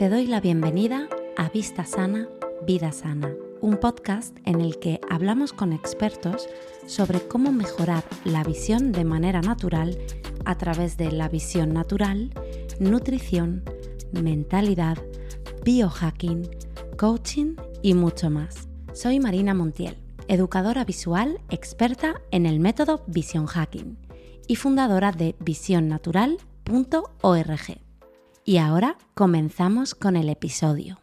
Te doy la bienvenida a Vista Sana, Vida Sana, un podcast en el que hablamos con expertos sobre cómo mejorar la visión de manera natural a través de la visión natural, nutrición, mentalidad, biohacking, coaching y mucho más. Soy Marina Montiel, educadora visual experta en el método Vision Hacking y fundadora de visionnatural.org. Y ahora comenzamos con el episodio.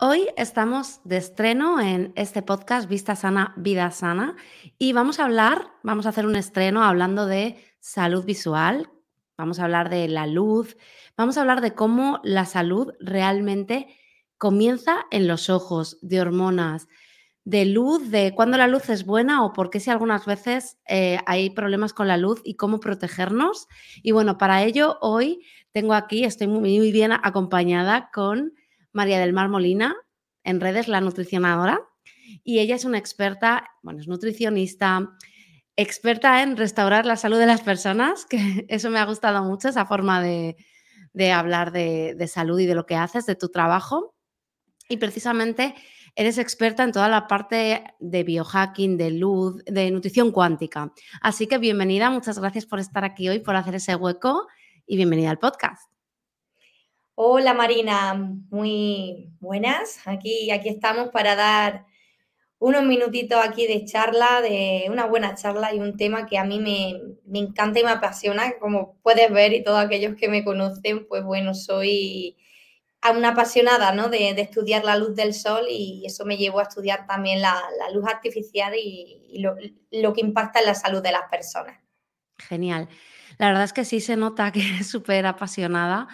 Hoy estamos de estreno en este podcast Vista Sana, Vida Sana y vamos a hablar, vamos a hacer un estreno hablando de salud visual, vamos a hablar de la luz, vamos a hablar de cómo la salud realmente comienza en los ojos, de hormonas, de luz, de cuándo la luz es buena o por qué si algunas veces eh, hay problemas con la luz y cómo protegernos. Y bueno, para ello hoy tengo aquí, estoy muy, bien acompañada con María del Mar Molina, en redes La Nutricionadora, y ella es una experta, bueno, es nutricionista, experta en restaurar la salud de las personas, que eso me ha gustado mucho, esa forma de, hablar de, de salud y de lo que haces, de tu trabajo. Y precisamente eres experta en toda la parte de biohacking, de luz, de nutrición cuántica. Así que bienvenida, muchas gracias por estar aquí hoy, por hacer ese hueco y bienvenida al podcast. Hola Marina, muy buenas. Aquí, aquí estamos para dar unos minutitos aquí de charla, de una buena charla y un tema que a mí me, me, encanta y me apasiona, como puedes ver y todos aquellos que me conocen, pues bueno, soy una apasionada ¿no? de, estudiar la luz del sol y eso me llevó a estudiar también la, luz artificial y, lo, lo, que impacta en la salud de las personas. Genial. La verdad es que sí se nota que es súper apasionada.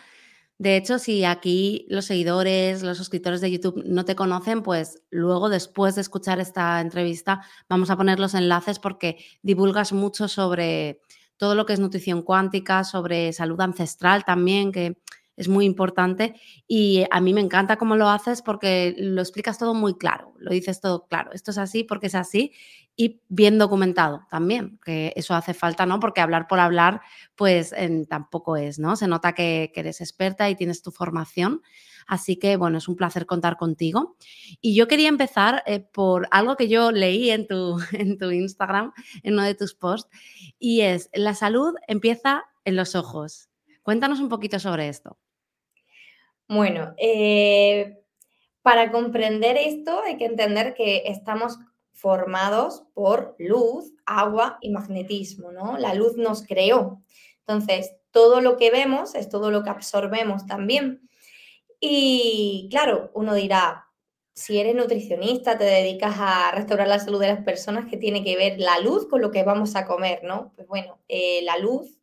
De hecho, si aquí los seguidores, los suscriptores de YouTube no te conocen, pues luego, después de escuchar esta entrevista, vamos a poner los enlaces porque divulgas mucho sobre todo lo que es nutrición cuántica, sobre salud ancestral también, que es muy importante y a mí me encanta cómo lo haces porque lo explicas todo muy claro, lo dices todo claro, esto es así porque es así y bien documentado también, que eso hace falta, ¿no? Porque hablar por hablar, pues tampoco es, ¿no? Se nota que, eres experta y tienes tu formación. Así que, bueno, es un placer contar contigo. Y yo quería empezar eh, por algo que yo leí en tu, en tu Instagram, en uno de tus posts, y es, la salud empieza en los ojos. Cuéntanos un poquito sobre esto. Bueno, eh, para comprender esto hay que entender que estamos formados por luz, agua y magnetismo, ¿no? La luz nos creó. Entonces, todo lo que vemos es todo lo que absorbemos también. Y claro, uno dirá, si eres nutricionista, te dedicas a restaurar la salud de las personas, ¿qué tiene que ver la luz con lo que vamos a comer, no? Pues bueno, eh, la luz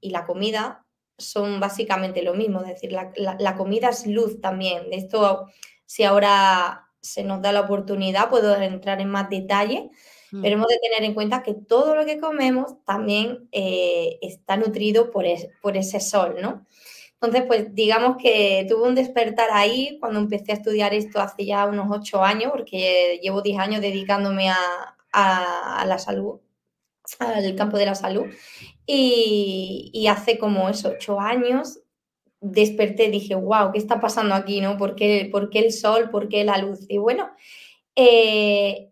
y la comida son básicamente lo mismo, es decir, la, comida es luz también. De esto, si ahora se nos da la oportunidad, puedo entrar en más detalle, mm. pero hemos de tener en cuenta que todo lo que comemos también eh, está nutrido por, por ese sol, ¿no? Entonces, pues digamos que tuve un despertar ahí cuando empecé a estudiar esto hace ya unos ocho años, porque llevo diez años dedicándome a, a la salud, al campo de la salud. Y, hace como eso, ocho años, desperté, dije, wow, ¿qué está pasando aquí? ¿no? ¿Por, qué, el sol? ¿Por qué la luz? Y bueno, eh,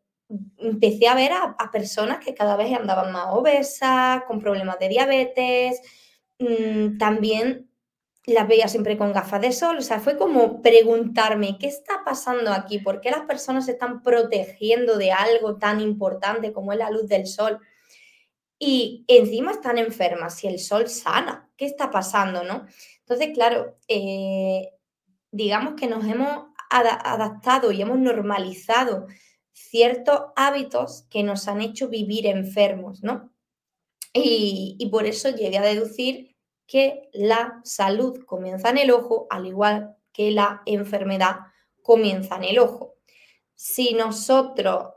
empecé a ver a, personas que cada vez andaban más obesas, con problemas de diabetes, mm, también las veía siempre con gafas de sol, o sea, fue como preguntarme, ¿qué está pasando aquí? ¿Por qué las personas se están protegiendo de algo tan importante como es la luz del sol? Y encima están enfermas, si el sol sana, ¿qué está pasando, no? Entonces, claro, eh, digamos que nos hemos adaptado y hemos normalizado ciertos hábitos que nos han hecho vivir enfermos, ¿no? Y, y, por eso llegué a deducir que la salud comienza en el ojo, al igual que la enfermedad comienza en el ojo. Si nosotros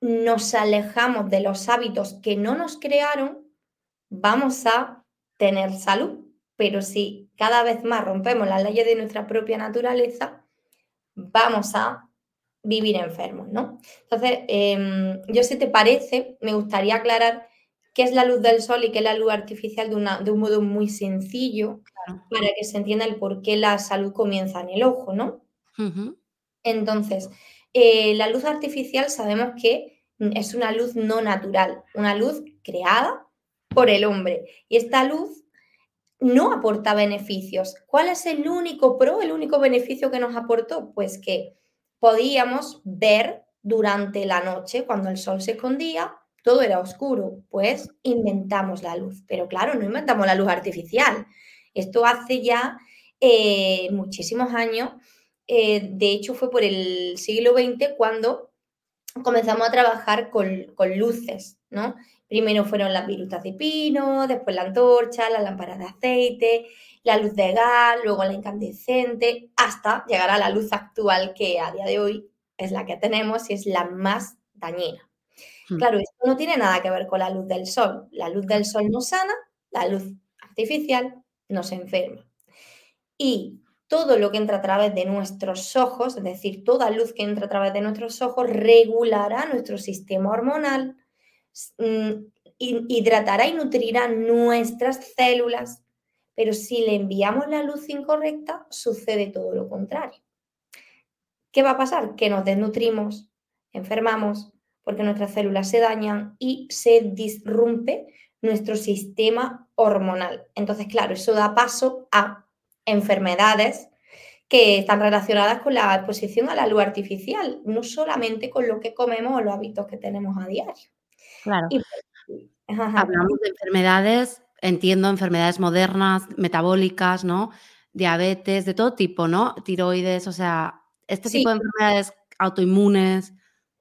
nos alejamos de los hábitos que no nos crearon, vamos a tener salud. Pero si cada vez más rompemos las leyes de nuestra propia naturaleza, vamos a vivir enfermos, ¿no? Entonces, em, yo si te parece, me gustaría aclarar qué es la luz del sol y qué es la luz artificial de, un modo muy sencillo para que se entienda el por qué la salud comienza en el ojo, ¿no? Entonces, eh, la luz artificial sabemos que es una luz no natural, una luz creada por el hombre. Y esta luz no aporta beneficios. ¿Cuál es el único pro, el único beneficio que nos aportó? Pues que podíamos ver durante la noche, cuando el sol se escondía, todo era oscuro, pues inventamos la luz. Pero claro, no inventamos la luz artificial. Esto hace ya eh, muchísimos años. Eh, de hecho, fue por el siglo XX cuando comenzamos a trabajar con, con luces, ¿no? Primero fueron las virutas de pino, después la antorcha, la lámpara de aceite, la luz de gas, luego la incandescente, hasta llegar a la luz actual que a día de hoy es la que tenemos y es la más dañina. Hmm. Claro, esto no tiene nada que ver con la luz del sol. La luz del sol nos sana, la luz artificial nos enferma. Y todo lo que entra a través de nuestros ojos, es decir, toda luz que entra a través de nuestros ojos, regulará nuestro sistema hormonal, Mm, hidratará y nutrirá nuestras células, pero si le enviamos la luz incorrecta, sucede todo lo contrario. ¿Qué va a pasar? Que nos desnutrimos, enfermamos, porque nuestras células se dañan y se disrumpe nuestro sistema hormonal. Entonces, claro, eso da paso a enfermedades que están relacionadas con la exposición a la luz artificial, no solamente con lo que comemos o los hábitos que tenemos a diario. Claro. Hablamos de enfermedades, entiendo enfermedades modernas, metabólicas, ¿no? Diabetes, de todo tipo, ¿no? Tiroides, o sea, este tipo de enfermedades autoinmunes.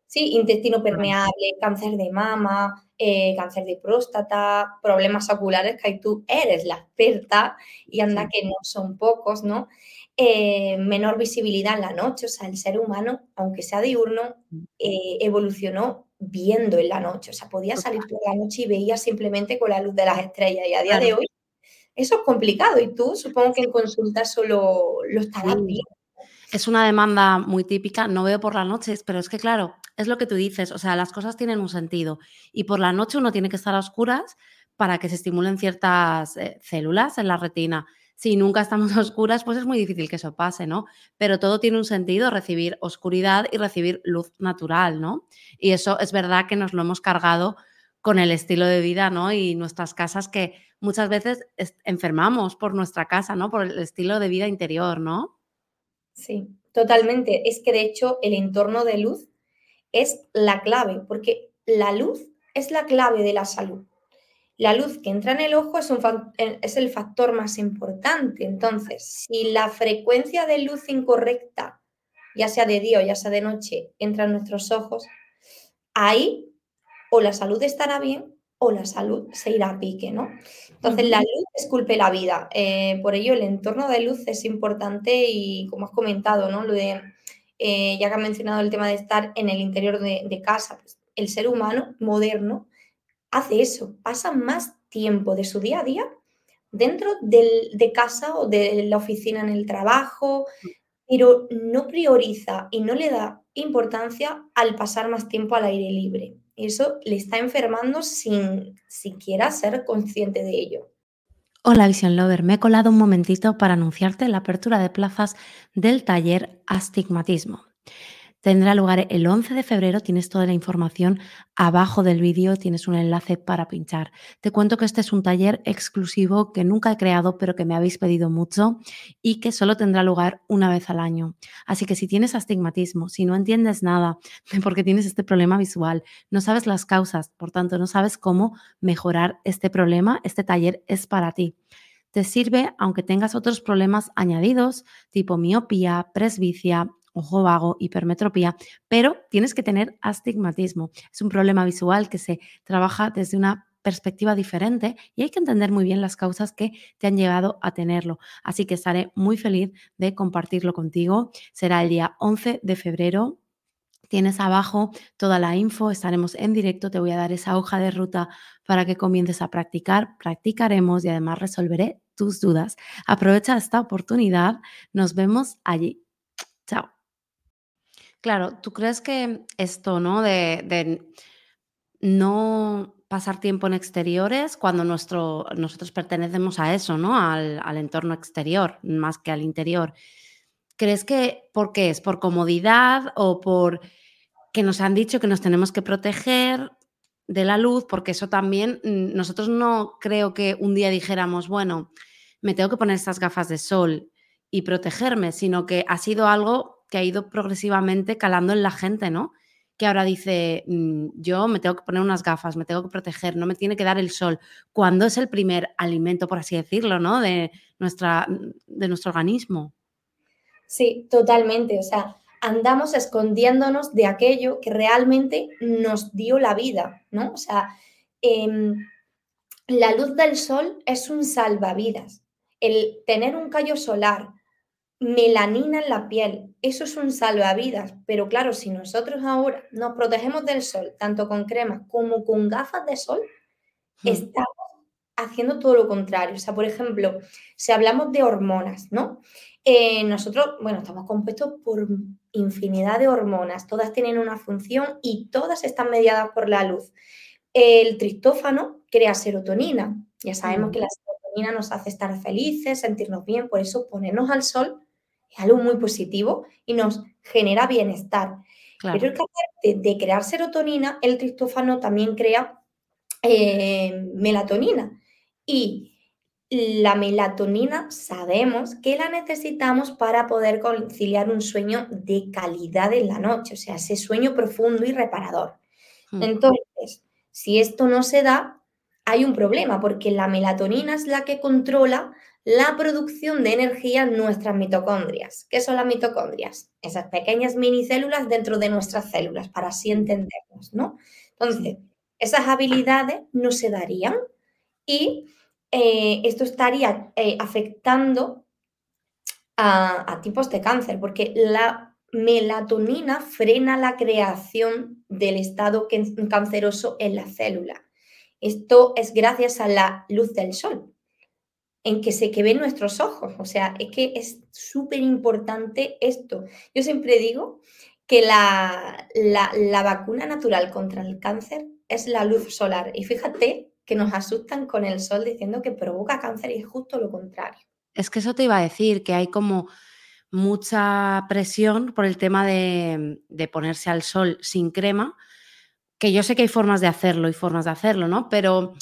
Sí, intestino permeable, cáncer de mama, eh, cáncer de próstata, problemas oculares, que tú eres la experta y anda que no son pocos, ¿no? Eh, menor visibilidad en la noche, o sea, el ser humano, aunque sea diurno, mm. eh, evolucionó viendo en la noche. O sea, podía salir por la noche y veía simplemente con la luz de las estrellas. Y a día de hoy eso es complicado. Y tú supongo que en consulta solo lo estarás viendo. Es una demanda muy típica, no veo por las noches, pero es que claro, es lo que tú dices, o sea, las cosas tienen un sentido y por la noche uno tiene que estar a oscuras para que se estimulen ciertas eh, células en la retina si nunca estamos a oscuras, pues es muy difícil que eso pase, ¿no? Pero todo tiene un sentido, recibir oscuridad y recibir luz natural, ¿no? Y eso es verdad que nos lo hemos cargado con el estilo de vida, ¿no? Y nuestras casas que muchas veces enfermamos por nuestra casa, ¿no? Por el estilo de vida interior, ¿no? Sí, totalmente. Es que de hecho el entorno de luz es la clave, porque la luz es la clave de la salud la luz que entra en el ojo es, es, el factor más importante. Entonces, si la frecuencia de luz incorrecta, ya sea de día o ya sea de noche, entra en nuestros ojos, ahí o la salud estará bien o la salud se irá a pique, ¿no? Entonces, la luz esculpe la vida. Eh, por ello, el entorno de luz es importante y, como has comentado, ¿no? Lo de, eh, ya que has mencionado el tema de estar en el interior de, casa, pues, el ser humano moderno hace eso, pasa más tiempo de su día a día dentro de casa o de la oficina en el trabajo, pero no prioriza y no le da importancia al pasar más tiempo al aire libre. Eso le está enfermando sin siquiera ser consciente de ello. Hola Vision Lover, me he colado un momentito para anunciarte la apertura de plazas del taller Astigmatismo. Tendrá lugar el 11 de febrero, tienes toda la información abajo del vídeo, tienes un enlace para pinchar. Te cuento que este es un taller exclusivo que nunca he creado, pero que me habéis pedido mucho y que solo tendrá lugar una vez al año. Así que si tienes astigmatismo, si no entiendes nada de por qué tienes este problema visual, no sabes las causas, por tanto no sabes cómo mejorar este problema, este taller es para ti te sirve aunque tengas otros problemas añadidos, tipo miopía, presbicia, ojo vago, hipermetropía, pero tienes que tener astigmatismo. Es un problema visual que se trabaja desde una perspectiva diferente y hay que entender muy bien las causas que te han llevado a tenerlo. Así que estaré muy feliz de compartirlo contigo. Será el día 11 de febrero. Tienes abajo toda la info, estaremos en directo, te voy a dar esa hoja de ruta para que comiences a practicar, practicaremos y además resolveré tus dudas. Aprovecha esta oportunidad, nos vemos allí. Chao. Claro, ¿tú crees que esto, ¿no? De, no pasar tiempo en exteriores cuando nuestro, nosotros pertenecemos a eso, ¿no? Al, al, entorno exterior, más que al interior. ¿Crees que por qué es? ¿Por comodidad o por que nos han dicho que nos tenemos que proteger de la luz? Porque eso también, mm, nosotros no creo que un día dijéramos, bueno, me tengo que poner estas gafas de sol y protegerme, sino que ha sido algo que ha ido progresivamente calando en la gente, ¿no? Que ahora dice, mm, yo me tengo que poner unas gafas, me tengo que proteger, no me tiene que dar el sol, cuando es el primer alimento, por así decirlo, ¿no? De, nuestra, de nuestro organismo. Sí, totalmente. O sea, andamos escondiéndonos de aquello que realmente nos dio la vida, ¿no? O sea, em, la luz del sol es un salvavidas. El tener un callo solar, melanina en la piel, eso es un salvavidas. Pero claro, si nosotros ahora nos protegemos del sol, tanto con crema como con gafas de sol, estamos haciendo todo lo contrario. O sea, por ejemplo, si hablamos de hormonas, ¿no? Eh, nosotros, bueno, estamos compuestos por infinidad de hormonas, todas tienen una función y todas están mediadas por la luz. El tristófano crea serotonina. Ya sabemos que la serotonina nos hace estar felices, sentirnos bien, por eso ponernos al sol es algo muy positivo y nos genera bienestar. Pero es que aparte de crear serotonina, el tristófano también crea eh, melatonina. Y la melatonina sabemos que la necesitamos para poder conciliar un sueño de calidad en la noche, o sea, ese sueño profundo y reparador. Hmm. Entonces, si esto no se da, hay un problema porque la melatonina es la que controla la producción de energía en nuestras mitocondrias. ¿Qué son las mitocondrias? Esas pequeñas minicélulas dentro de nuestras células, para así entendernos, ¿no? Entonces, esas habilidades no se darían y eh, esto estaría eh, afectando a, tipos de cáncer, porque la melatonina frena la creación del estado canceroso en la célula. Esto es gracias a la luz del sol, en que se que ven nuestros ojos. O sea, es que es súper importante esto. Yo siempre digo que la, la, vacuna natural contra el cáncer es la luz solar. Y fíjate que nos asustan con el sol diciendo que provoca cáncer y es justo lo contrario. Es que eso te iba a decir, que hay como mucha presión por el tema de, ponerse al sol sin crema, que yo sé que hay formas de hacerlo y formas de hacerlo, ¿no? Pero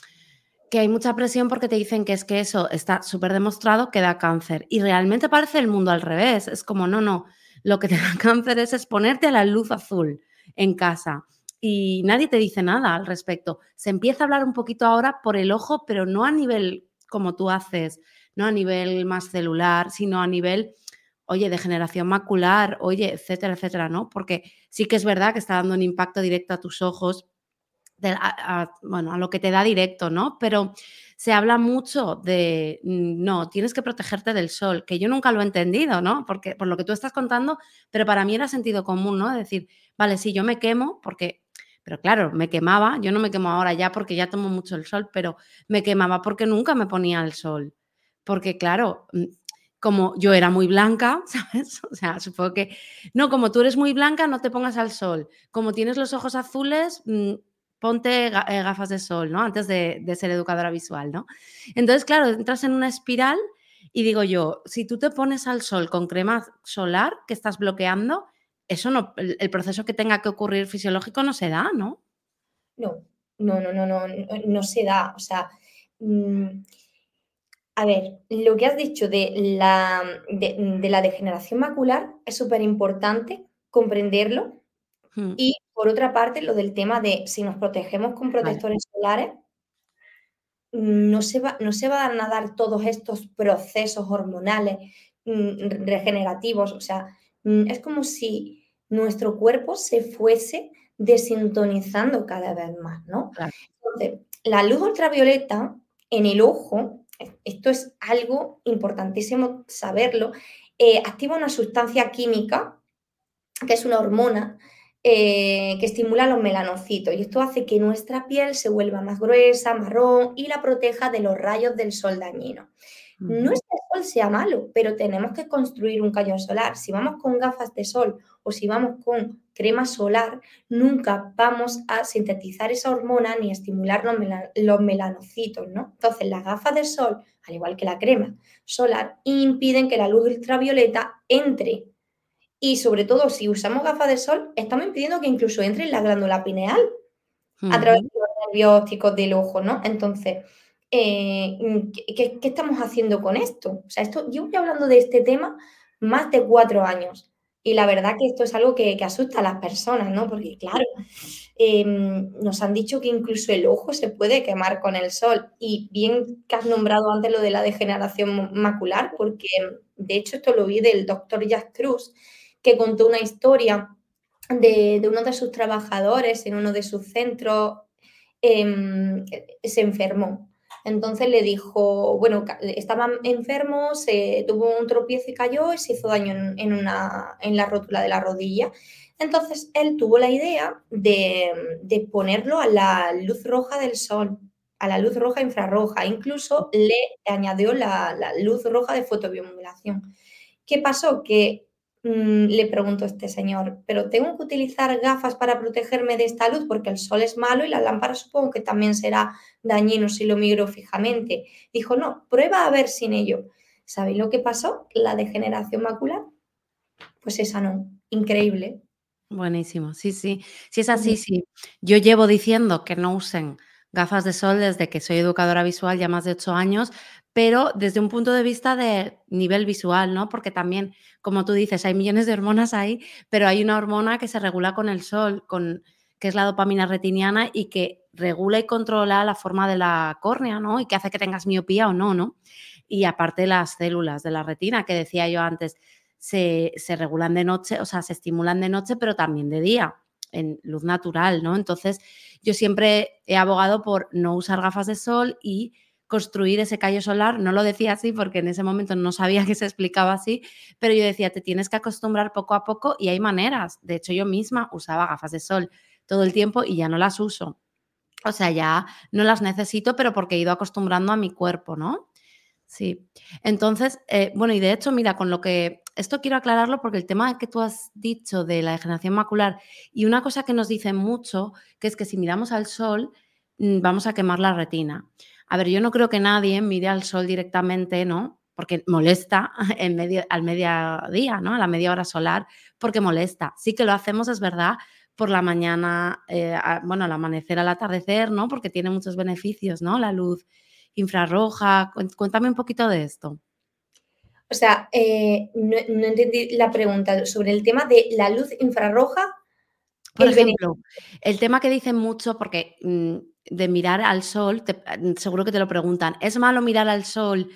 que hay mucha presión porque te dicen que es que eso está súper demostrado que da cáncer. Y realmente parece el mundo al revés. Es como, no, no, lo que te da cáncer es exponerte a la luz azul en casa y nadie te dice nada al respecto. Se empieza a hablar un poquito ahora por el ojo, pero no a nivel como tú haces, no a nivel más celular, sino a nivel, oye, degeneración macular, oye, etcétera, etcétera, ¿no? Porque sí que es verdad que está dando un impacto directo a tus ojos, bueno, a lo que te da directo, ¿no? Pero se habla mucho de, mm, no, tienes que protegerte del sol, que yo nunca lo he entendido, ¿no? Porque por lo que tú estás contando, pero para mí era sentido común, ¿no? decir, vale, sí, yo me quemo porque pero claro, me quemaba, yo no me quemo ahora ya porque ya tomo mucho el sol, pero me quemaba porque nunca me ponía el sol. Porque claro, mm, como yo era muy blanca, ¿sabes? O sea, supongo que, no, como tú eres muy blanca, no te pongas al sol. Como tienes los ojos azules, mm, ponte eh, gafas de sol, ¿no? Antes de, de, ser educadora visual, ¿no? Entonces, claro, entras en una espiral y digo yo, si tú te pones al sol con crema solar que estás bloqueando, eso no, el, proceso que tenga que ocurrir fisiológico no se da, ¿no? No, no, no, no, no, no, se da. O sea, mm, a ver, lo que has dicho de la, de, la degeneración macular es súper importante comprenderlo. Hmm. Y por otra parte, lo del tema de si nos protegemos con protectores solares, no se, va, no se van a dar todos estos procesos hormonales mm, regenerativos. O sea, Mm, es como si nuestro cuerpo se fuese desintonizando cada vez más, ¿no? Entonces, la luz ultravioleta en el ojo, esto es algo importantísimo saberlo, eh, activa una sustancia química, que es una hormona, eh, que estimula los melanocitos y esto hace que nuestra piel se vuelva más gruesa, marrón y la proteja de los rayos del sol dañino. No es que el sol sea malo, pero tenemos que construir un cañón solar. Si vamos con gafas de sol o si vamos con crema solar, nunca vamos a sintetizar esa hormona ni a estimular los, melanocitos, ¿no? Entonces, las gafas de sol, al igual que la crema solar, impiden que la luz ultravioleta entre. Y sobre todo, si usamos gafas de sol, estamos impidiendo que incluso entre en la glándula pineal a través de los nervios ópticos del ojo, ¿no? Entonces, eh, ¿qué, estamos haciendo con esto? O sea, esto, yo voy hablando de este tema más de cuatro años y la verdad que esto es algo que, asusta a las personas, ¿no? Porque claro, em, nos han dicho que incluso el ojo se puede quemar con el sol y bien que has nombrado antes lo de la degeneración macular, porque de hecho esto lo vi del doctor Jack Cruz, que contó una historia de, de uno de sus trabajadores en uno de sus centros, em, se enfermó entonces le dijo, bueno, estaba enfermo, se tuvo un tropiezo y cayó y se hizo daño en, una, en la rótula de la rodilla. Entonces él tuvo la idea de, ponerlo a la luz roja del sol, a la luz roja infrarroja. Incluso le añadió la, la luz roja de fotobiomodulación. ¿Qué pasó? Que Mm, le preguntó este señor, pero tengo que utilizar gafas para protegerme de esta luz porque el sol es malo y la lámpara supongo que también será dañino si lo miro fijamente. Dijo, no, prueba a ver sin ello. ¿Sabéis lo que pasó? La degeneración macular. Pues esa no, increíble. Buenísimo, sí, sí. Si es así, sí. Yo llevo diciendo que no usen gafas de sol desde que soy educadora visual ya más de ocho años, pero desde un punto de vista de nivel visual, ¿no? Porque también, como tú dices, hay millones de hormonas ahí, pero hay una hormona que se regula con el sol, con, que es la dopamina retiniana y que regula y controla la forma de la córnea, ¿no? Y que hace que tengas miopía o no, ¿no? Y aparte las células de la retina, que decía yo antes, se, se regulan de noche, o sea, se estimulan de noche, pero también de día en luz natural, ¿no? Entonces, yo siempre he abogado por no usar gafas de sol y construir ese callo solar. No lo decía así porque en ese momento no sabía que se explicaba así, pero yo decía, te tienes que acostumbrar poco a poco y hay maneras. De hecho, yo misma usaba gafas de sol todo el tiempo y ya no las uso. O sea, ya no las necesito, pero porque he ido acostumbrando a mi cuerpo, ¿no? Sí. Entonces, eh, bueno, y de hecho, mira, con lo que, esto quiero aclararlo porque el tema que tú has dicho de la degeneración macular y una cosa que nos dicen mucho, que es que si miramos al sol, mm, vamos a quemar la retina. A ver, yo no creo que nadie mire al sol directamente, ¿no? Porque molesta en medio, al mediodía, ¿no? A la media hora solar, porque molesta. Sí que lo hacemos, es verdad, por la mañana, eh, bueno, al amanecer, al atardecer, ¿no? Porque tiene muchos beneficios, ¿no? La luz infrarroja. Cuéntame un poquito de esto. O sea, eh, no, entendí la pregunta sobre el tema de la luz infrarroja. Por ejemplo, el tema que dicen mucho, porque mm, de mirar al sol, mm, seguro que te lo preguntan, ¿es malo mirar al sol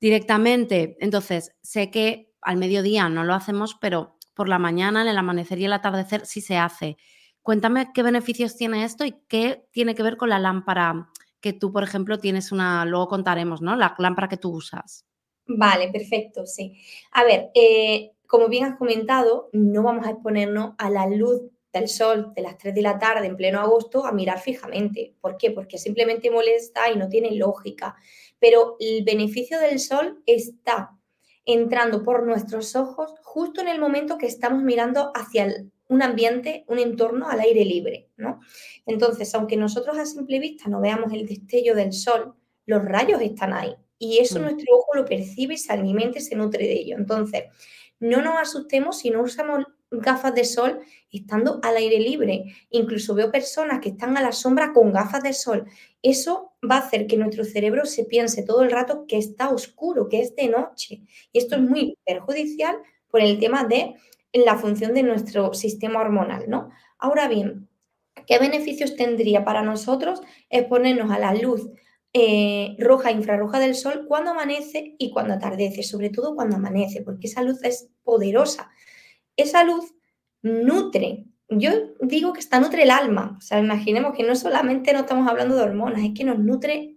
directamente? Entonces, sé que al mediodía no lo hacemos, pero por la mañana, en el amanecer y el atardecer sí se hace. Cuéntame qué beneficios tiene esto y qué tiene que ver con la lámpara que tú, por ejemplo, tienes una, luego contaremos, ¿no? La lámpara que tú usas. Vale, perfecto, sí. A ver, eh, como bien has comentado, no vamos a exponernos a la luz del sol de las 3 de la tarde en pleno agosto a mirar fijamente. ¿Por qué? Porque simplemente molesta y no tiene lógica. Pero el beneficio del sol está entrando por nuestros ojos justo en el momento que estamos mirando hacia un ambiente, un entorno al aire libre, ¿no? Entonces, aunque nosotros a simple vista no veamos el destello del sol, los rayos están ahí y eso mm. nuestro ojo lo percibe y se alimenta y se nutre de ello. Entonces, no nos asustemos si no usamos gafas de sol estando al aire libre. Incluso veo personas que están a la sombra con gafas de sol. Eso va a hacer que nuestro cerebro se piense todo el rato que está oscuro, que es de noche. Y esto es muy perjudicial por el tema de la función de nuestro sistema hormonal, ¿no? Ahora bien, ¿qué beneficios tendría para nosotros exponernos a la luz eh, roja, infrarroja del sol cuando amanece y cuando atardece, sobre todo cuando amanece, porque esa luz es poderosa esa luz nutre. Yo digo que está nutre el alma. O sea, imaginemos que no solamente no estamos hablando de hormonas, es que nos nutre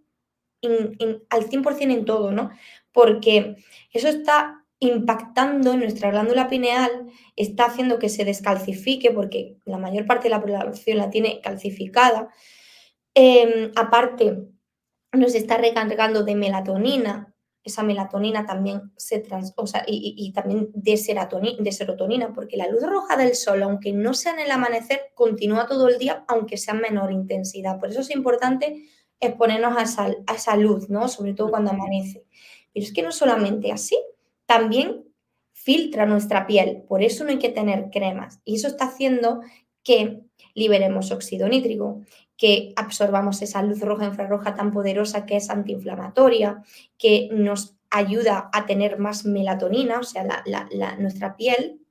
al 100% en todo, ¿no? Porque eso está impactando en nuestra glándula pineal, está haciendo que se descalcifique, porque la mayor parte de la población la tiene calcificada. Em, aparte, nos está recargando de melatonina, esa melatonina también se trans, o sea, y, también de, serotonina, de serotonina, porque la luz roja del sol, aunque no sea en el amanecer, continúa todo el día, aunque sea en menor intensidad. Por eso es importante exponernos a esa, a esa luz, ¿no? Sobre todo cuando amanece. Pero es que no solamente así, también filtra nuestra piel, por eso no hay que tener cremas. Y eso está haciendo que liberemos óxido nítrico, que absorbamos esa luz roja infrarroja tan poderosa que es antiinflamatoria, que nos ayuda a tener más melatonina, o sea, nuestra piel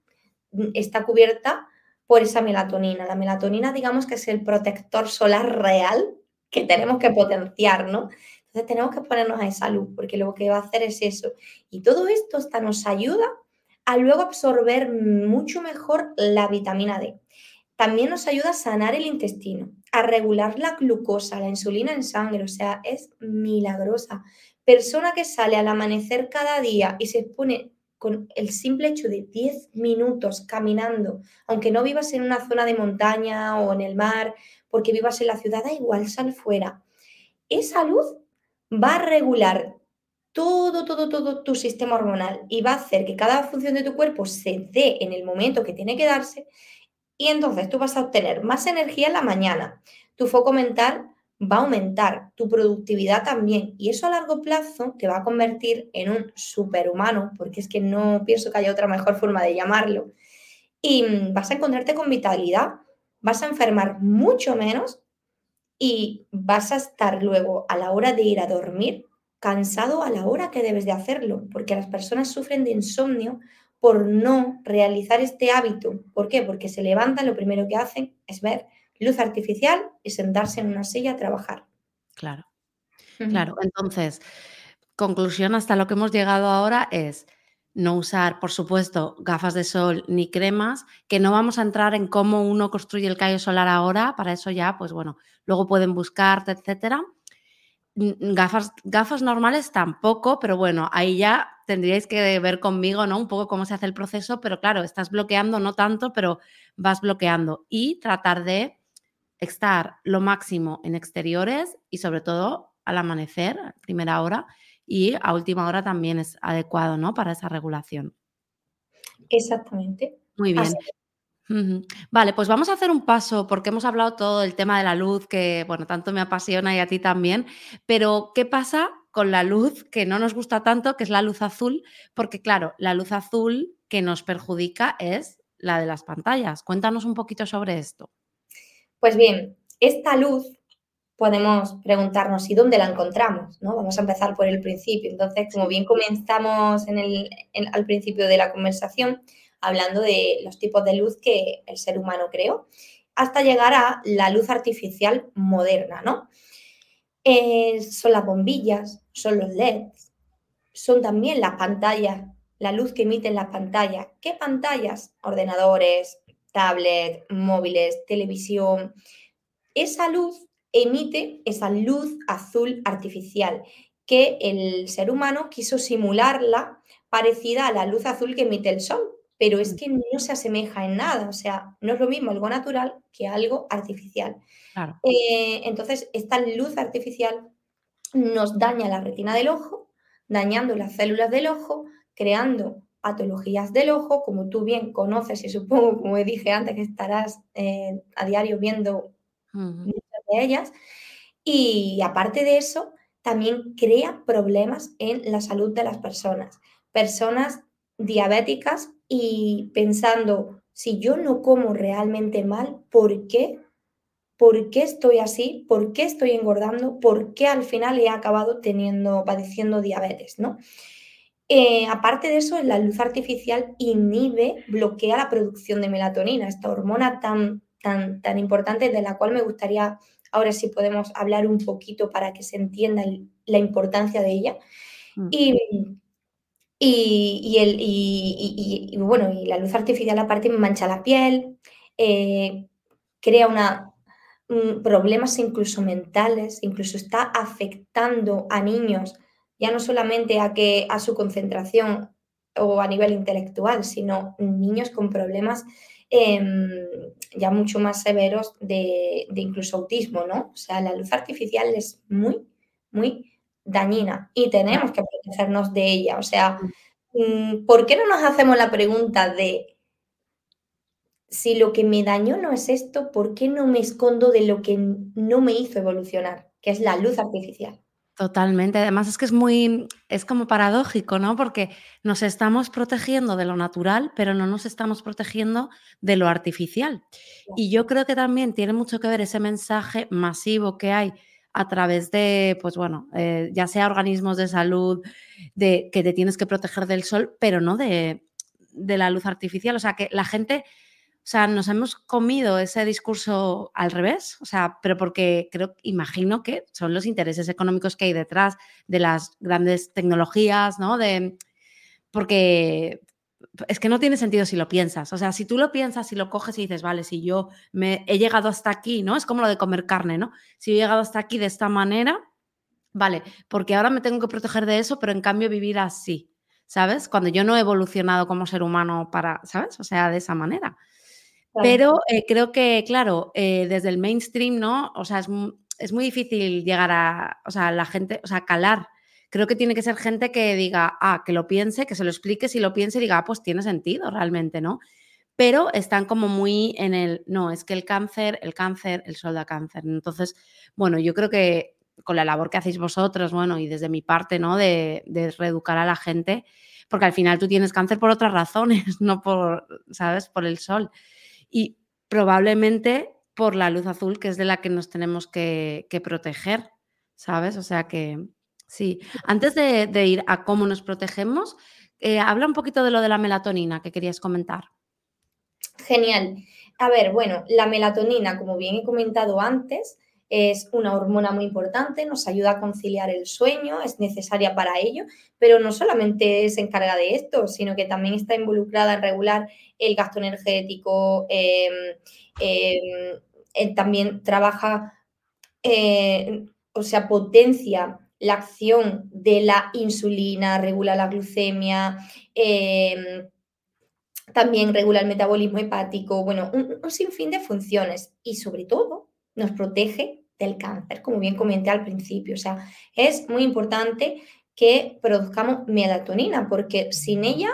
está cubierta por esa melatonina. La melatonina, digamos que es el protector solar real que tenemos que potenciar, ¿no? Entonces tenemos que ponernos a esa luz, porque lo que va a hacer es eso. Y todo esto hasta nos ayuda a luego absorber mucho mejor la vitamina D. También nos ayuda a sanar el intestino, a regular la glucosa, la insulina en sangre, o sea, es milagrosa. Persona que sale al amanecer cada día y se pone con el simple hecho de 10 minutos caminando, aunque no vivas en una zona de montaña o en el mar, porque vivas en la ciudad, da igual, sal fuera. Esa luz va a regular todo, todo, todo tu sistema hormonal y va a hacer que cada función de tu cuerpo se dé en el momento que tiene que darse y entonces tú vas a obtener más energía en la mañana, tu foco mental va a aumentar, tu productividad también. Y eso a largo plazo te va a convertir en un superhumano, porque es que no pienso que haya otra mejor forma de llamarlo. Y mm, vas a encontrarte con vitalidad, vas a enfermar mucho menos y vas a estar luego a la hora de ir a dormir cansado a la hora que debes de hacerlo, porque las personas sufren de insomnio por no realizar este hábito. ¿Por qué? Porque se levantan, lo primero que hacen es ver luz artificial y sentarse en una silla a trabajar. Claro, claro. Entonces, conclusión hasta lo que hemos llegado ahora es no usar, por supuesto, gafas de sol ni cremas, que no vamos a entrar en cómo uno construye el callo solar ahora, para eso ya, pues bueno, luego pueden buscarte, etcétera. Gafas, gafas normales tampoco, pero bueno, ahí ya tendríais que ver conmigo, ¿no? Un poco cómo se hace el proceso, pero claro, estás bloqueando, no tanto, pero vas bloqueando y tratar de estar lo máximo en exteriores y sobre todo al amanecer, primera hora, y a última hora también es adecuado, ¿no? Para esa regulación. Exactamente. Muy bien. Vale, pues vamos a hacer un paso porque hemos hablado todo del tema de la luz que, bueno, tanto me apasiona y a ti también, pero ¿qué pasa con la luz que no nos gusta tanto, que es la luz azul? Porque claro, la luz azul que nos perjudica es la de las pantallas. Cuéntanos un poquito sobre esto. Pues bien, esta luz podemos preguntarnos ¿y dónde la encontramos? ¿no? Vamos a empezar por el principio. Entonces, como bien comenzamos en el, al principio de la conversación, hablando de los tipos de luz que el ser humano creó, hasta llegar a la luz artificial moderna, ¿no? Eh, son las bombillas, son los LEDs, son también las pantallas, la luz que emiten las pantallas. ¿Qué pantallas? Ordenadores, tablets, móviles, televisión. Esa luz emite esa luz azul artificial que el ser humano quiso simularla parecida a la luz azul que emite el sol pero es que no se asemeja en nada, o sea, no es lo mismo algo natural que algo artificial. Eh, entonces, esta luz artificial nos daña la retina del ojo, dañando las células del ojo, creando patologías del ojo, como tú bien conoces y supongo, como dije antes, que estarás eh, a diario viendo muchas de ellas. Y aparte de eso, también crea problemas en la salud de las personas. Personas diabéticas y pensando, si yo no como realmente mal, ¿por qué? ¿Por qué estoy así? ¿Por qué estoy engordando? ¿Por qué al final he acabado teniendo, padeciendo diabetes? ¿no? Eh, aparte de eso, la luz artificial inhibe, bloquea la producción de melatonina, esta hormona tan, tan, tan importante de la cual me gustaría ahora sí podemos hablar un poquito para que se entienda la importancia de ella. Mm. Y y, el, y, bueno, y la luz artificial aparte mancha la piel, eh, crea una, problemas incluso mentales, incluso está afectando a niños, ya no solamente a, que, a su concentración o a nivel intelectual, sino niños con problemas em, ya mucho más severos de, de, incluso autismo, ¿no? O sea, la luz artificial es muy, muy dañina y tenemos que protegernos de ella. O sea, mm, ¿por qué no nos hacemos la pregunta de si lo que me dañó no es esto, ¿por qué no me escondo de lo que no me hizo evolucionar, que es la luz artificial? Totalmente. Además es que es muy, es como paradójico, ¿no? Porque nos estamos protegiendo de lo natural, pero no nos estamos protegiendo de lo artificial. Y yo creo que también tiene mucho que ver ese mensaje masivo que hay a través de, pues bueno, eh, ya sea organismos de salud, de que te tienes que proteger del sol, pero no de, de la luz artificial. O sea, que la gente o sea, nos hemos comido ese discurso al revés, o sea, pero porque creo, imagino que son los intereses económicos que hay detrás de las grandes tecnologías, ¿no? De, porque es que no tiene sentido si lo piensas. O sea, si tú lo piensas y lo coges y dices, vale, si yo me he llegado hasta aquí, ¿no? Es como lo de comer carne, ¿no? Si he llegado hasta aquí de esta manera, vale, porque ahora me tengo que proteger de eso, pero en cambio vivir así, ¿sabes? Cuando yo no he evolucionado como ser humano para, ¿sabes? O sea, de esa manera. Pero eh, creo que, claro, eh, desde el mainstream, ¿no? O sea, es, es, muy difícil llegar a, o sea, la gente, o sea, calar. Creo que tiene que ser gente que diga, ah, que lo piense, que se lo explique, si lo piense, diga, ah, pues tiene sentido realmente, ¿no? Pero están como muy en el, no, es que el cáncer, el cáncer, el sol da cáncer. Entonces, bueno, yo creo que con la labor que hacéis vosotros, bueno, y desde mi parte, ¿no? De, de reeducar a la gente, porque al final tú tienes cáncer por otras razones, no por, ¿sabes? Por el sol y probablemente por la luz azul, que es de la que nos tenemos que, proteger, ¿sabes? O sea que sí. Antes de, ir a cómo nos protegemos, eh, habla un poquito de lo de la melatonina que querías comentar. Genial. A ver, bueno, la melatonina, como bien he comentado antes, es una hormona muy importante, nos ayuda a conciliar el sueño, es necesaria para ello, pero no solamente se encarga de esto, sino que también está involucrada en regular el gasto energético, em, em, también trabaja, eh, o sea, potencia la acción de la insulina, regula la glucemia, em, también regula el metabolismo hepático, bueno, un sinfín de funciones y sobre todo nos protege del cáncer, como bien comenté al principio. O sea, es muy importante que produzcamos melatonina, porque sin ella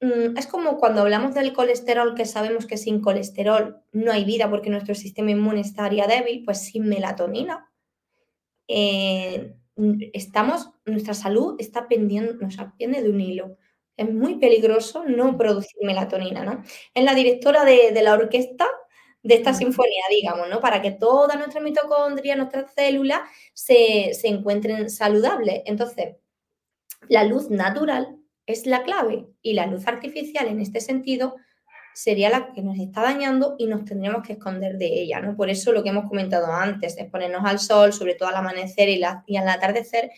mm, es como cuando hablamos del colesterol, que sabemos que sin colesterol no hay vida porque nuestro sistema inmune estaría débil, pues sin melatonina eh, estamos, nuestra salud está pendiendo, nos pende de un hilo. Es muy peligroso no producir melatonina, ¿no? Es la directora de, de la orquesta de esta sinfonía, digamos, ¿no? Para que toda nuestra mitocondria, nuestras células se, encuentren saludables. Entonces, la luz natural es la clave y la luz artificial en este sentido sería la que nos está dañando y nos tendríamos que esconder de ella, ¿no? Por eso lo que hemos comentado antes, exponernos al sol, sobre todo al amanecer y, al atardecer,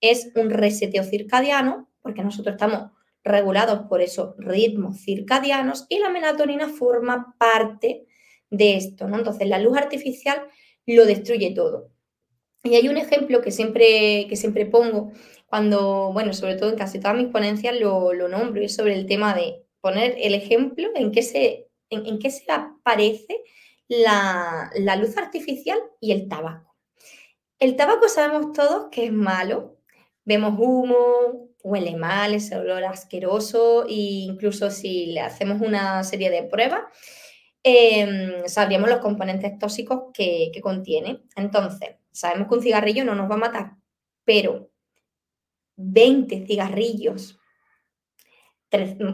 es un reseteo circadiano, porque nosotros estamos regulados por esos ritmos circadianos y la melatonina forma parte de esto, ¿no? Entonces, la luz artificial lo destruye todo. Y hay un ejemplo que siempre, que siempre pongo cuando, bueno, sobre todo en casi todas mis ponencias lo, lo nombro, y es sobre el tema de poner el ejemplo en qué se, en, qué se aparece la, la luz artificial y el tabaco. El tabaco sabemos todos que es malo. Vemos humo, huele mal, ese olor asqueroso, e incluso si le hacemos una serie de pruebas, Em, sabríamos los componentes tóxicos que, contiene. Entonces, sabemos que un cigarrillo no nos va a matar, pero 20 cigarrillos,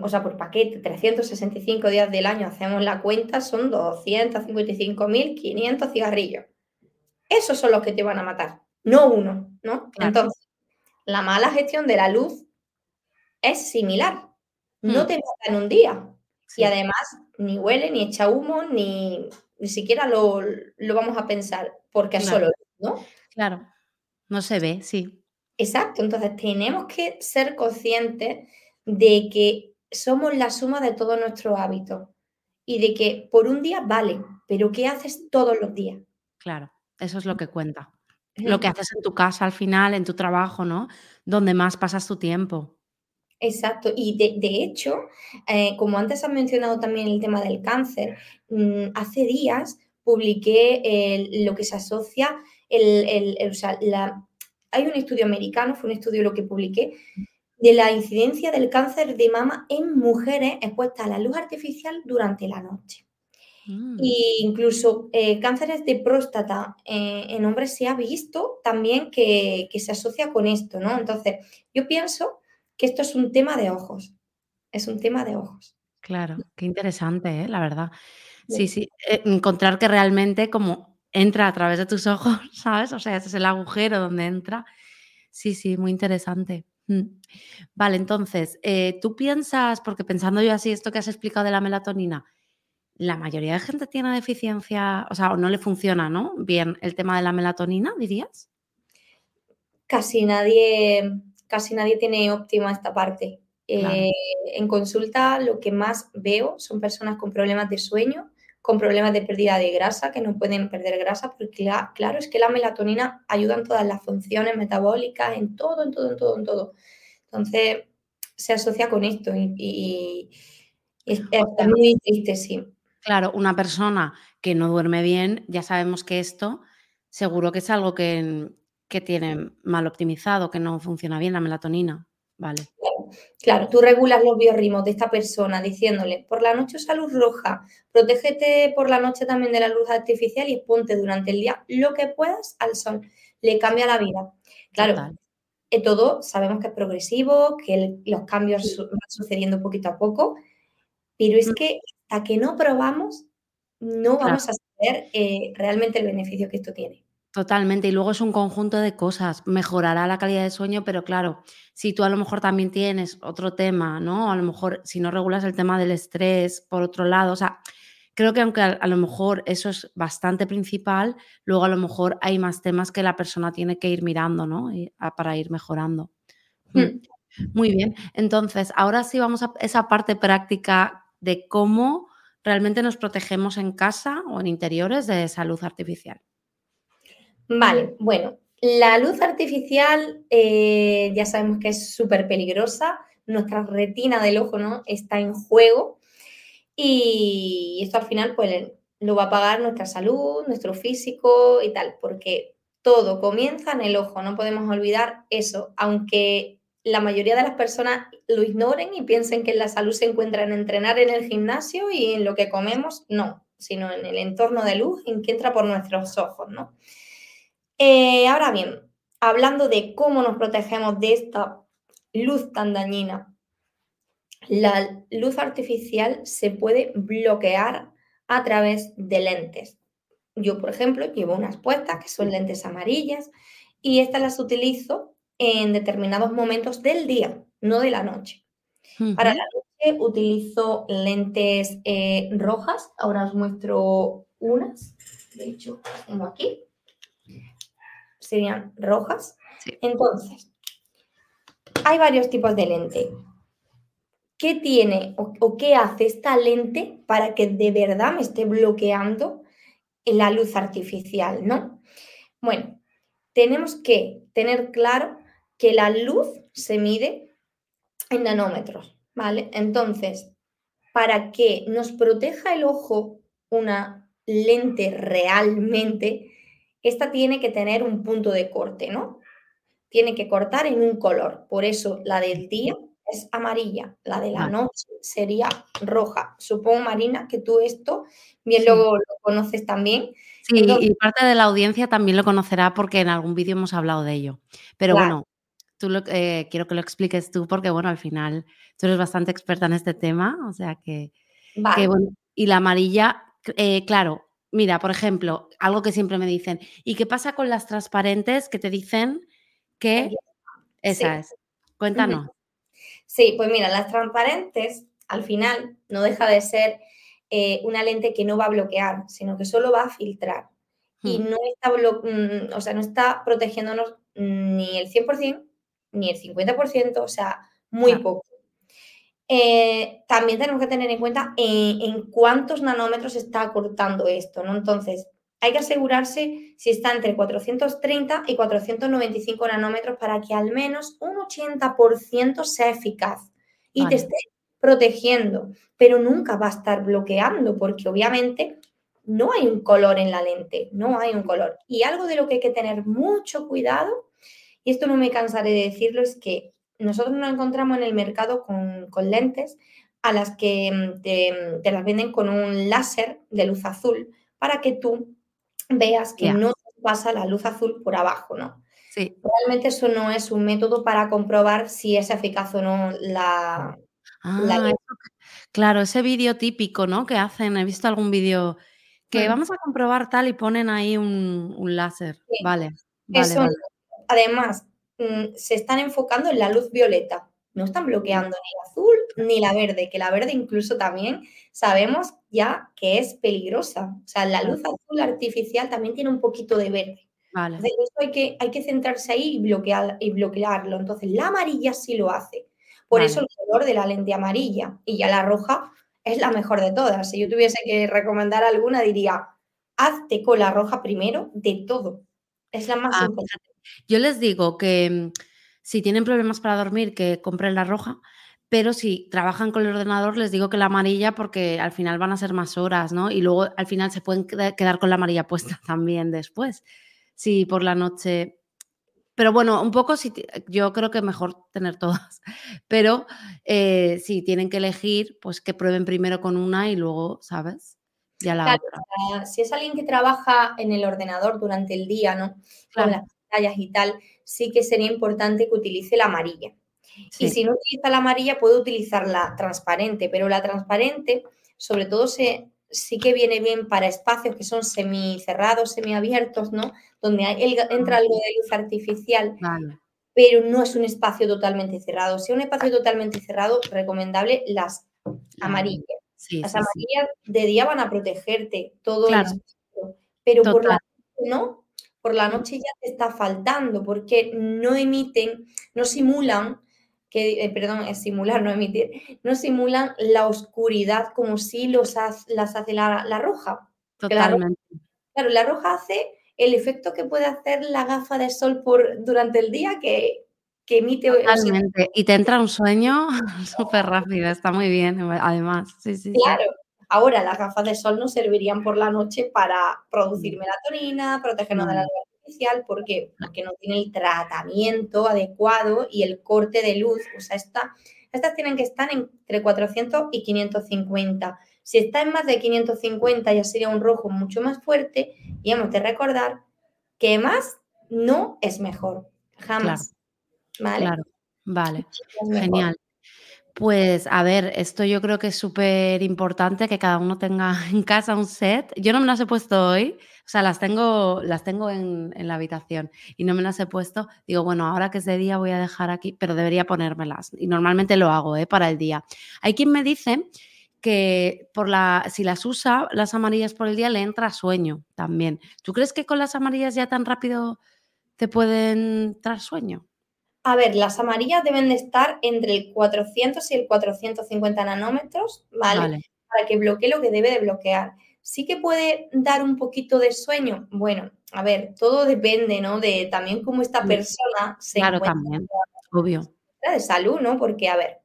o sea, por paquete, 365 días del año, hacemos la cuenta, son 255.500 cigarrillos. Esos son los que te van a matar, no uno, ¿no? Entonces, la mala gestión de la luz es similar. No hmm. te mata en un día. Y además ni huele, ni echa humo, ni, ni siquiera lo, vamos a pensar, porque es solo, ¿no? Claro, no se ve, sí. Exacto, entonces tenemos que ser conscientes de que somos la suma de todos nuestros hábitos y de que por un día vale, pero ¿qué haces todos los días? Claro, eso es lo que cuenta. Lo que haces en tu casa al final, en tu trabajo, ¿no? Donde más pasas tu tiempo. Exacto, y de, hecho, eh, como antes has mencionado también el tema del cáncer, mm, hace días publiqué lo que se asocia el, hay un estudio americano, fue un estudio lo que publiqué, de la incidencia del cáncer de mama en mujeres expuestas a la luz artificial durante la noche. Mm. incluso eh, cánceres de próstata eh, en hombres se ha visto también que, se asocia con esto, ¿no? Entonces, yo pienso que esto es un tema de ojos, es un tema de ojos. Claro, qué interesante, ¿eh? la verdad. Sí, sí, encontrar que realmente como entra a través de tus ojos, ¿sabes? O sea, ese es el agujero donde entra. Sí, sí, muy interesante. Mm. Vale, entonces, tú piensas, porque pensando yo así, esto que has explicado de la melatonina, la mayoría de gente tiene deficiencia, o sea, o no le funciona, ¿no? Bien, el tema de la melatonina, dirías. Casi nadie, casi nadie tiene óptima esta parte. Eh, en consulta lo que más veo son personas con problemas de sueño, con problemas de pérdida de grasa, que no pueden perder grasa, porque claro, es que la melatonina ayuda en todas las funciones metabólicas, en todo, en todo, en todo, en todo. Entonces, se asocia con esto y, es muy triste, sí. Claro, una persona que no duerme bien, ya sabemos que esto seguro que es algo que, que tiene mal optimizado, que no funciona bien la melatonina. Vale. Claro, tú regulas los biorritmos de esta persona diciéndole, por la noche usa luz roja, protégete por la noche también de la luz artificial y ponte durante el día lo que puedas al sol. Le cambia la vida. Claro, eh, todo sabemos que es progresivo, que los cambios van sucediendo poquito a poco, pero es mm. que hasta que no probamos, no vamos a saber eh, realmente el beneficio que esto tiene. Totalmente, y luego es un conjunto de cosas. Mejorará la calidad de sueño, pero claro, si tú a lo mejor también tienes otro tema, ¿no? A lo mejor si no regulas el tema del estrés, por otro lado, o sea, creo que aunque a, lo mejor eso es bastante principal, luego a lo mejor hay más temas que la persona tiene que ir mirando, ¿no? para ir mejorando. Mm. Mm. Muy bien, entonces ahora sí vamos a esa parte práctica de cómo realmente nos protegemos en casa o en interiores de esa luz artificial. Vale, bueno, la luz artificial eh, ya sabemos que es súper peligrosa, nuestra retina del ojo ¿no? está en juego y esto al final pues lo va a pagar nuestra salud, nuestro físico y tal, porque todo comienza en el ojo, no podemos olvidar eso, aunque la mayoría de las personas lo ignoren y piensen que la salud se encuentra en entrenar en el gimnasio y en lo que comemos, no, sino en el entorno de luz en que entra por nuestros ojos, ¿no? Eh, ahora bien, hablando de cómo nos protegemos de esta luz tan dañina, la luz artificial se puede bloquear a través de lentes. Yo, por ejemplo, llevo unas puestas que son lentes amarillas y estas las utilizo en determinados momentos del día, no de la noche. Para la noche utilizo lentes eh, rojas, ahora os muestro unas, de hecho, tengo aquí, serían rojas. Entonces, hay varios tipos de lente. ¿Qué tiene o, qué hace esta lente para que de verdad me esté bloqueando la luz artificial, no? Bueno, tenemos que tener claro que la luz se mide en nanómetros, ¿vale? Entonces, para que nos proteja el ojo una lente realmente, esta tiene que tener un punto de corte, ¿no? Tiene que cortar en un color. Por eso la del día es amarilla, la de la noche sería roja. Supongo, Marina, que tú esto bien luego lo conoces también. Sí, y parte de la audiencia también lo conocerá porque en algún vídeo hemos hablado de ello. Pero bueno, tú lo, eh, quiero que lo expliques tú porque, bueno, al final tú eres bastante experta en este tema, o sea que, bueno, y la amarilla, eh, claro, mira, por ejemplo, algo que siempre me dicen, ¿y qué pasa con las transparentes que te dicen que esa es? Cuéntanos. Sí, pues mira, las transparentes al final no deja de ser eh, una lente que no va a bloquear, sino que solo va a filtrar. Y hmm. no está, mm, o sea, no está protegiéndonos ni el 100%, ni el 50%, o sea, muy poco. Eh, también tenemos que tener en cuenta en, cuántos nanómetros está cortando esto, ¿no? Entonces, hay que asegurarse si está entre 430 y 495 nanómetros para que al menos un 80% sea eficaz y te esté protegiendo, pero nunca va a estar bloqueando porque obviamente no hay un color en la lente, no hay un color. Y algo de lo que hay que tener mucho cuidado y esto no me cansaré de decirlo, es que nosotros nos encontramos en el mercado con, lentes a las que mm, te, te, las venden con un láser de luz azul para que tú veas que no pasa la luz azul por abajo, ¿no? Sí. Realmente eso no es un método para comprobar si es eficaz o no la... Ah, claro, ese vídeo típico, ¿no? Que hacen, he visto algún vídeo que mm. vamos a comprobar tal y ponen ahí un, láser. Vale, vale, Además, mm, se están enfocando en la luz violeta. No están bloqueando ni la azul ni la verde, que la verde incluso también sabemos ya que es peligrosa. O sea, la luz azul artificial también tiene un poquito de verde. Vale. Entonces, hay que, hay que centrarse ahí y, bloquear, y bloquearlo. Entonces, la amarilla sí lo hace. Por eso el color de la lente amarilla. Y ya la roja es la mejor de todas. Si yo tuviese que recomendar alguna, diría, hazte con la roja primero de todo. Es la más ah, importante. Yo les digo que mm, si tienen problemas para dormir, que compren la roja, pero si trabajan con el ordenador, les digo que la amarilla porque al final van a ser más horas, ¿no? Y luego al final se pueden quedar con la amarilla puesta también después. Si por la noche... Pero bueno, un poco si yo creo que mejor tener todas. Pero eh, si tienen que elegir, pues que prueben primero con una y luego, ¿sabes? Ya la otra. Si es alguien que trabaja en el ordenador durante el día, ¿no? Con las pantallas y tal, sí que sería importante que utilice la amarilla. Y si no utiliza la amarilla, puede utilizar la transparente, pero la transparente, sobre todo, se, sí que viene bien para espacios que son semicerrados, semiabiertos, ¿no? Donde entra algo de luz artificial, pero no es un espacio totalmente cerrado. Si es un espacio totalmente cerrado, recomendable las amarillas. las amarillas de día van a protegerte todo el espacio, pero por la no, por la noche ya te está faltando porque no emiten, no simulan que, eh, perdón, es simular, no emitir, no simulan la oscuridad como si los las hace la, roja. Totalmente. claro, la roja hace el efecto que puede hacer la gafa de sol por, durante el día que, que emite. Totalmente. y te entra un sueño súper rápido, está muy bien, además. Sí, sí, claro. Ahora, las gafas de sol nos servirían por la noche para producir melatonina, protegernos de la luz porque, porque no tiene el tratamiento adecuado y el corte de luz. O sea, estas tienen que estar entre 400 y 550. Si está en más de 550 ya sería un rojo mucho más fuerte y hemos de recordar que más no es mejor. Jamás. ¿Vale? Claro. Vale. Genial. Pues a ver, esto yo creo que es súper importante que cada uno tenga en casa un set. Yo no me las he puesto hoy, o sea, las tengo, las tengo en, la habitación y no me las he puesto. Digo, bueno, ahora que es de día voy a dejar aquí, pero debería ponérmelas. Y normalmente lo hago ¿eh? para el día. Hay quien me dice que por la, si las usa las amarillas por el día le entra sueño también. ¿Tú crees que con las amarillas ya tan rápido te pueden entrar sueño? A ver, las amarillas deben de estar entre el 400 y el 450 nanómetros, ¿vale? Para que bloquee lo que debe de bloquear. Sí que puede dar un poquito de sueño. Bueno, a ver, todo depende, ¿no? De también cómo esta persona se claro, también, obvio. De salud, ¿no? Porque, a ver,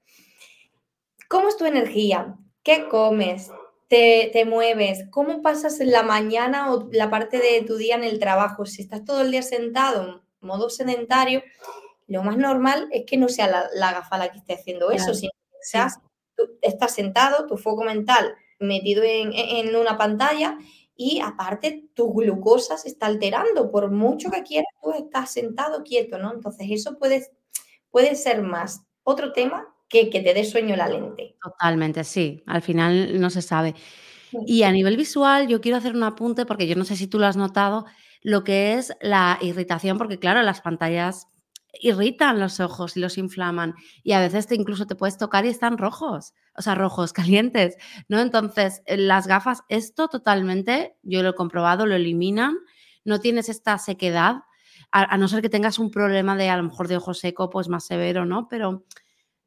¿cómo es tu energía? ¿Qué comes? Te, te, mueves? ¿Cómo pasas la mañana o la parte de tu día en el trabajo? Si estás todo el día sentado, modo sedentario, lo más normal es que no sea la, gafa la que esté haciendo eso, sino que estás sentado, tu foco mental metido en, una pantalla y aparte tu glucosa se está alterando, por mucho que quieras, tú estás sentado quieto, ¿no? Entonces eso puede, puede ser más otro tema que que te dé sueño la lente. Totalmente, sí, al final no se sabe. Y a nivel visual, yo quiero hacer un apunte porque yo no sé si tú lo has notado, lo que es la irritación, porque claro, las pantallas irritan los ojos y los inflaman y a veces te incluso te puedes tocar y están rojos, o sea, rojos, calientes, ¿no? Entonces, eh, las gafas, esto totalmente, yo lo he comprobado, lo eliminan, no tienes esta sequedad, a, no ser que tengas un problema de a lo mejor de ojo seco, pues más severo, ¿no? Pero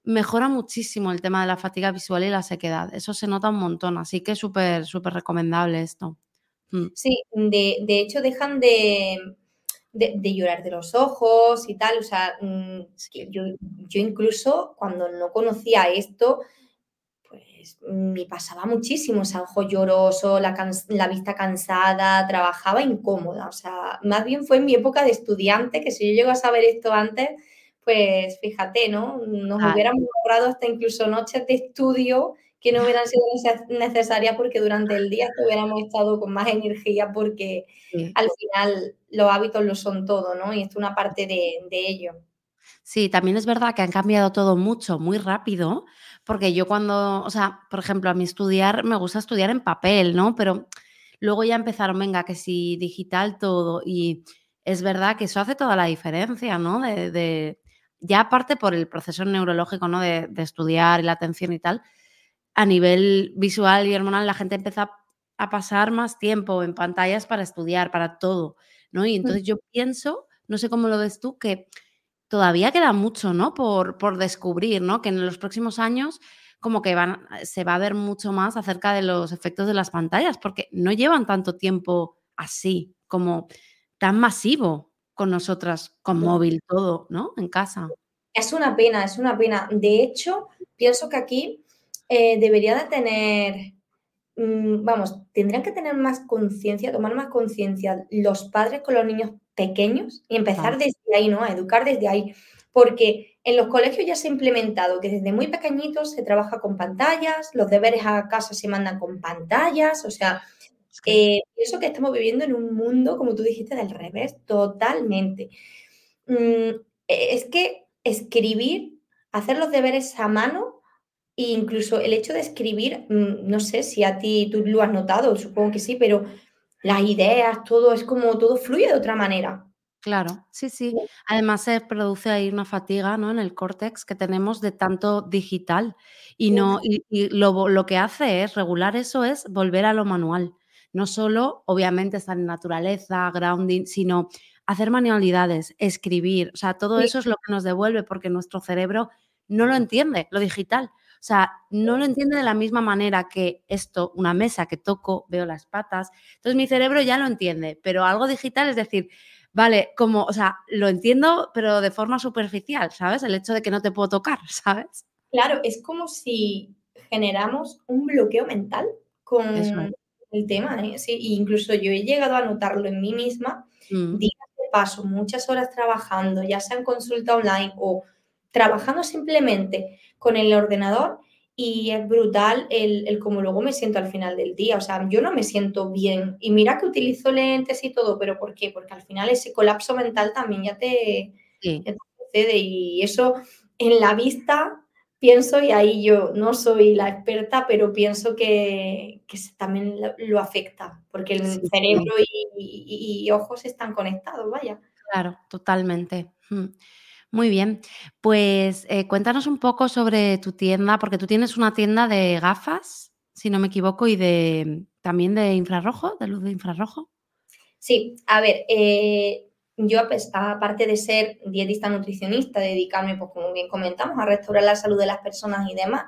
mejora muchísimo el tema de la fatiga visual y la sequedad, eso se nota un montón, así que súper, súper recomendable esto. Mm. Sí, de, de hecho dejan de de, llorar de los ojos y tal. O sea, mm, yo, yo incluso cuando no conocía esto, pues pues me pasaba muchísimo, o sea, ojo lloroso, la, la, vista cansada, trabajaba incómoda, o sea, más bien fue en mi época de estudiante, que si yo llego a saber esto antes, pues fíjate, ¿no? Nos hubiéramos logrado hasta incluso noches de estudio que no hubieran sido necesarias porque durante el día hubiéramos estado con más energía porque al final los hábitos lo son todo, ¿no? Y esto es una parte de, de ello. Sí, también es verdad que han cambiado todo mucho, muy rápido, porque yo cuando, o sea, por ejemplo, a mí estudiar, me gusta estudiar en papel, ¿no? Pero luego ya empezaron, venga, que si digital todo, y es verdad que eso hace toda la diferencia, ¿no? De, ya aparte por el proceso neurológico, ¿no? De, de, estudiar y la atención y tal, a nivel visual y hormonal la gente empieza a pasar más tiempo en pantallas para estudiar, para todo, ¿no? Y entonces yo pienso, no sé cómo lo ves tú, que todavía queda mucho, ¿no? Por, por descubrir, ¿no? Que en los próximos años como que van, se va a ver mucho más acerca de los efectos de las pantallas, porque no llevan tanto tiempo así, como tan masivo con nosotras, con móvil, todo, ¿no? En casa. Es una pena, es una pena. De hecho, pienso que aquí eh, debería de tener, mm, vamos, tendrían que tener más conciencia, tomar más conciencia los padres con los niños pequeños y empezar desde ahí, ¿no? A educar desde ahí. Porque en los colegios ya se ha implementado que desde muy pequeñitos se trabaja con pantallas, los deberes a casa se mandan con pantallas, o sea, eh, pienso que estamos viviendo en un mundo, como tú dijiste, del revés, totalmente. Mm, es que escribir, hacer los deberes a mano, e incluso el hecho de escribir, mm, no sé si a ti tú lo has notado, supongo que sí, pero las ideas, todo es como todo fluye de otra manera. Claro, sí, sí. Además se produce ahí una fatiga, ¿no? En el córtex que tenemos de tanto digital y no y, lo, lo, que hace es regular eso es volver a lo manual. No solo, obviamente, estar en naturaleza, grounding, sino hacer manualidades, escribir. O sea, todo eso es lo que nos devuelve porque nuestro cerebro no lo entiende, lo digital. O sea, no lo entiende de la misma manera que esto, una mesa que toco, veo las patas. Entonces mi cerebro ya lo entiende, pero algo digital es decir, vale, como, o sea, lo entiendo, pero de forma superficial, ¿sabes? El hecho de que no te puedo tocar, ¿sabes? Claro, es como si generamos un bloqueo mental con el tema, ¿eh? Sí, incluso yo he llegado a notarlo en mí misma, mm. días de paso, muchas horas trabajando, ya sea en consulta online o trabajando simplemente con el ordenador y es brutal el, el como luego me siento al final del día. O sea, yo no me siento bien. Y mira que utilizo lentes y todo, pero ¿por qué? Porque al final ese colapso mental también ya te, sucede. Y eso en la vista pienso, y ahí yo no soy la experta, pero pienso que, que también lo, afecta, porque el cerebro y, y, ojos están conectados, vaya. Claro, totalmente. Mm. Muy bien, pues eh, cuéntanos un poco sobre tu tienda, porque tú tienes una tienda de gafas, si no me equivoco, y de también de infrarrojo, de luz de infrarrojo. Sí, a ver, eh, yo aparte de ser dietista nutricionista, dedicarme, pues como bien comentamos, a restaurar la salud de las personas y demás,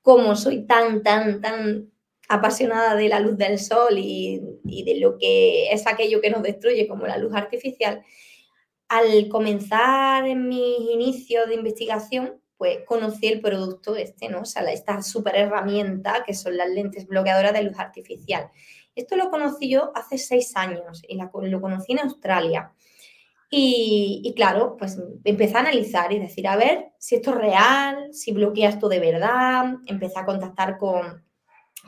como soy tan, tan, tan apasionada de la luz del sol y, y de lo que es aquello que nos destruye como la luz artificial, al comenzar en mis inicios de investigación, pues conocí el producto este, ¿no? O sea, esta super herramienta que son las lentes bloqueadoras de luz artificial. Esto lo conocí yo hace seis años y lo conocí en Australia. Y, y, claro, pues empecé a analizar y decir, a ver si esto es real, si bloquea esto de verdad. Empecé a contactar con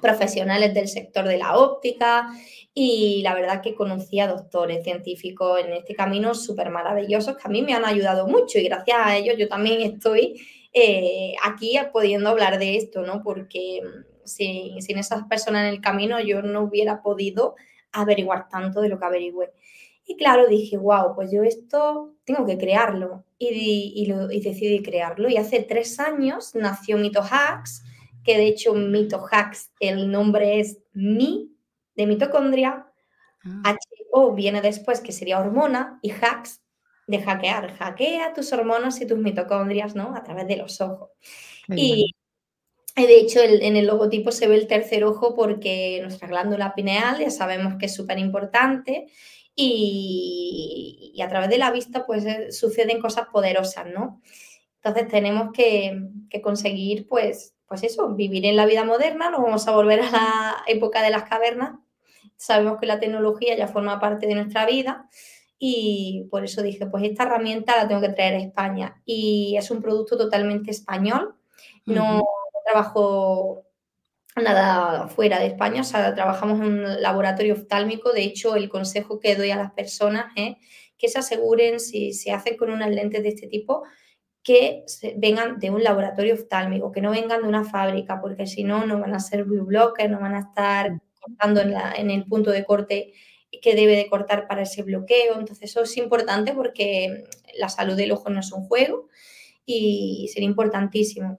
profesionales del sector de la óptica y la verdad que conocí a doctores científicos en este camino súper maravillosos que a mí me han ayudado mucho y gracias a ellos yo también estoy eh, aquí pudiendo hablar de esto, ¿no? Porque mm, sin, sin esas personas en el camino yo no hubiera podido averiguar tanto de lo que averigüé. Y claro, dije, wow, pues yo esto tengo que crearlo. Y, y, lo, y decidí crearlo. Y hace tres años nació Mito Hacks, que de hecho Mito Hacks, el nombre es Mi de mitocondria, ah. HO viene después, que sería hormona, y hacks de hackear. Hackea tus hormonas y tus mitocondrias, ¿no? A través de los ojos. Y de hecho, en el logotipo se ve el tercer ojo porque nuestra glándula pineal ya sabemos que es súper importante y, a través de la vista pues eh, suceden cosas poderosas, ¿no? Entonces tenemos que, que conseguir pues pues eso, vivir en la vida moderna, nos vamos a volver a la época de las cavernas. Sabemos que la tecnología ya forma parte de nuestra vida y por eso dije, pues esta herramienta la tengo que traer a España. Y es un producto totalmente español, no trabajo nada fuera de España, o sea, trabajamos en un laboratorio oftálmico, de hecho el consejo que doy a las personas es que se aseguren si se hace con unas lentes de este tipo, que vengan de un laboratorio oftálmico, que no vengan de una fábrica, porque si no, no van a ser blue blockers, no van a estar cortando en, en el punto de corte que debe de cortar para ese bloqueo. Entonces eso es importante porque la salud del ojo no es un juego y sería importantísimo.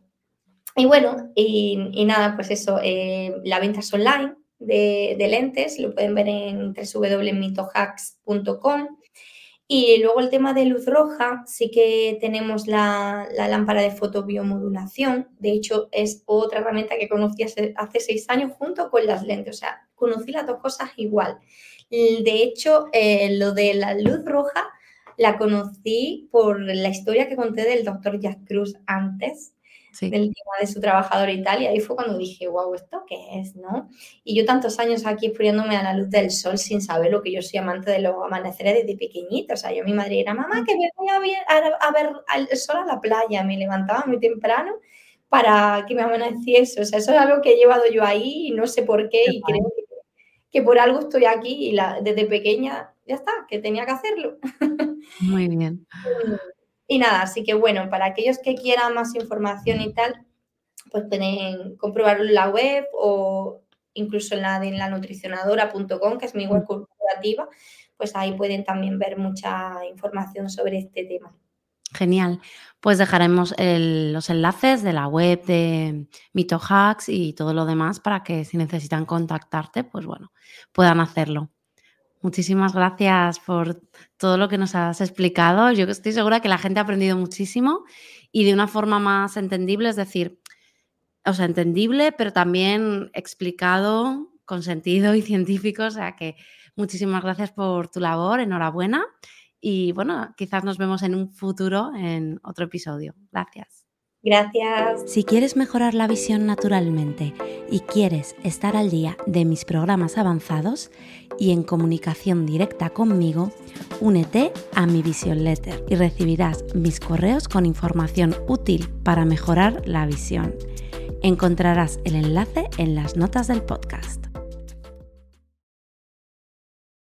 Y bueno, y, nada, pues eso, eh, la venta es online de, de, lentes, lo pueden ver en www.mitohacks.com. Y luego el tema de luz roja, sí que tenemos la, la, lámpara de fotobiomodulación. De hecho, es otra herramienta que conocí hace, seis años junto con las lentes. O sea, conocí las dos cosas igual. De hecho, eh, lo de la luz roja la conocí por la historia que conté del doctor Jack Cruz antes, del tema de su trabajador y tal, y ahí fue cuando dije, wow, ¿esto qué es? ¿no? Y yo tantos años aquí exponiéndome a la luz del sol sin saber lo que yo soy amante de los amaneceres desde pequeñita. O sea, yo mi madre era, mamá, que me voy a ver, a, ver el sol a la playa. Me levantaba muy temprano para que me amaneciese. O sea, eso es algo que he llevado yo ahí y no sé por qué, y creo que, por algo estoy aquí y la, desde pequeña ya está, que tenía que hacerlo. Muy bien. Y nada, así que bueno, para aquellos que quieran más información y tal, pues pueden comprobarlo en la web o incluso en la de la nutricionadora.com, que es mi web mm. corporativa, pues ahí pueden también ver mucha información sobre este tema. Genial. Pues dejaremos los enlaces de la web de MitoHacks y todo lo demás para que si necesitan contactarte, pues bueno, puedan hacerlo. Muchísimas gracias por todo lo que nos has explicado. Yo estoy segura que la gente ha aprendido muchísimo y de una forma más entendible, es decir, o sea, entendible, pero también explicado con sentido y científico. O sea que muchísimas gracias por tu labor, enhorabuena. Y bueno, quizás nos vemos en un futuro en otro episodio. Gracias. Gracias. Si quieres mejorar la visión naturalmente y quieres estar al día de mis programas avanzados y en comunicación directa conmigo, únete a mi Vision Letter y recibirás mis correos con información útil para mejorar la visión. Encontrarás el enlace en las notas del podcast.